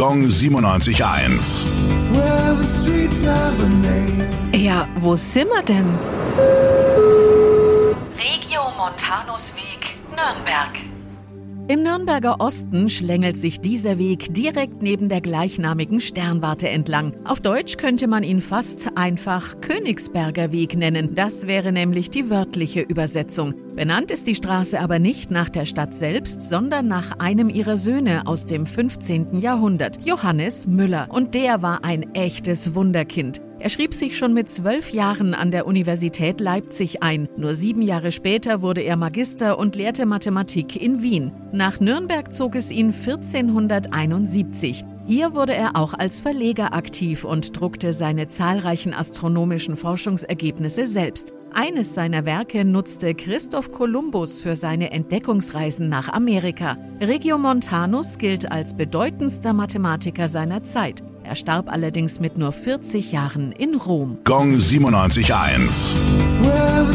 Gong 97.1. Well, the streets have a name. Ja, wo sind wir denn? Regio-Montanus-Weg, Nürnberg. Im Nürnberger Osten schlängelt sich dieser Weg direkt neben der gleichnamigen Sternwarte entlang. Auf Deutsch könnte man ihn fast einfach Königsberger Weg nennen. Das wäre nämlich die wörtliche Übersetzung. Benannt ist die Straße aber nicht nach der Stadt selbst, sondern nach einem ihrer Söhne aus dem 15. Jahrhundert, Johannes Müller. Und der war ein echtes Wunderkind. Er schrieb sich schon mit zwölf Jahren an der Universität Leipzig ein. Nur sieben Jahre später wurde er Magister und lehrte Mathematik in Wien. Nach Nürnberg zog es ihn 1471. Hier wurde er auch als Verleger aktiv und druckte seine zahlreichen astronomischen Forschungsergebnisse selbst. Eines seiner Werke nutzte Christoph Kolumbus für seine Entdeckungsreisen nach Amerika. Regiomontanus gilt als bedeutendster Mathematiker seiner Zeit. Er starb allerdings mit nur 40 Jahren in Rom. Gong 97.1. Well,